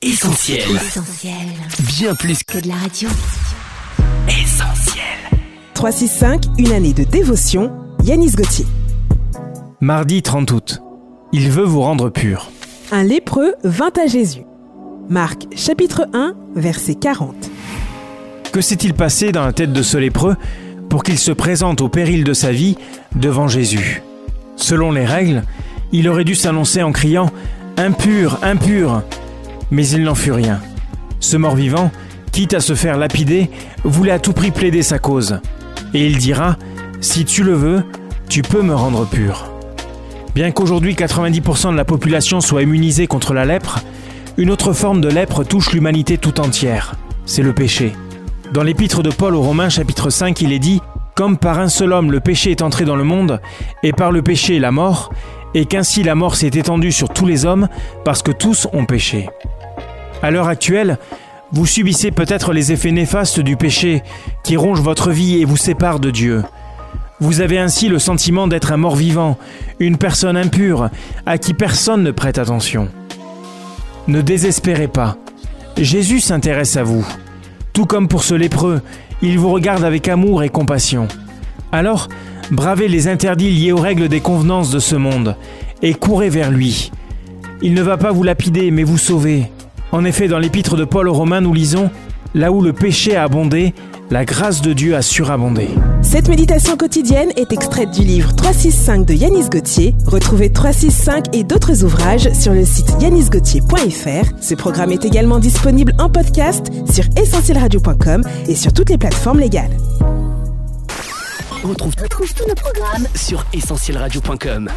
Essentiel. Essentiel. Bien plus Que de la radio. qu'essentiel. 365, une année de dévotion. Yanis Gauthier. Mardi 30 août. Il veut vous rendre pur. Un lépreux vint à Jésus. Marc chapitre 1, verset 40. Que s'est-il passé dans la tête de ce lépreux pour qu'il se présente au péril de sa vie devant Jésus? Selon les règles, il aurait dû s'annoncer en criant Impur, impur Mais il n'en fut rien. Ce mort-vivant, quitte à se faire lapider, voulait à tout prix plaider sa cause. Et il dira Si tu le veux, tu peux me rendre pur. Bien qu'aujourd'hui 90% de la population soit immunisée contre la lèpre, une autre forme de lèpre touche l'humanité tout entière. C'est le péché. Dans l'épître de Paul aux Romains chapitre 5, il est dit Comme par un seul homme le péché est entré dans le monde, et par le péché la mort, et qu'ainsi la mort s'est étendue sur tous les hommes, parce que tous ont péché. À l'heure actuelle, vous subissez peut-être les effets néfastes du péché qui ronge votre vie et vous sépare de Dieu. Vous avez ainsi le sentiment d'être un mort-vivant, une personne impure, à qui personne ne prête attention. Ne désespérez pas. Jésus s'intéresse à vous. Tout comme pour ce lépreux, il vous regarde avec amour et compassion. Alors, bravez les interdits liés aux règles des convenances de ce monde et courez vers lui. Il ne va pas vous lapider, mais vous sauver. En effet, dans l'épître de Paul aux Romains, nous lisons Là où le péché a abondé, la grâce de Dieu a surabondé. Cette méditation quotidienne est extraite du livre 365 de Yanis Gauthier. Retrouvez 365 et d'autres ouvrages sur le site yanisgauthier.fr. Ce programme est également disponible en podcast sur essentielradio.com et sur toutes les plateformes légales. On retrouve, retrouve tous nos programmes sur essentielradio.com.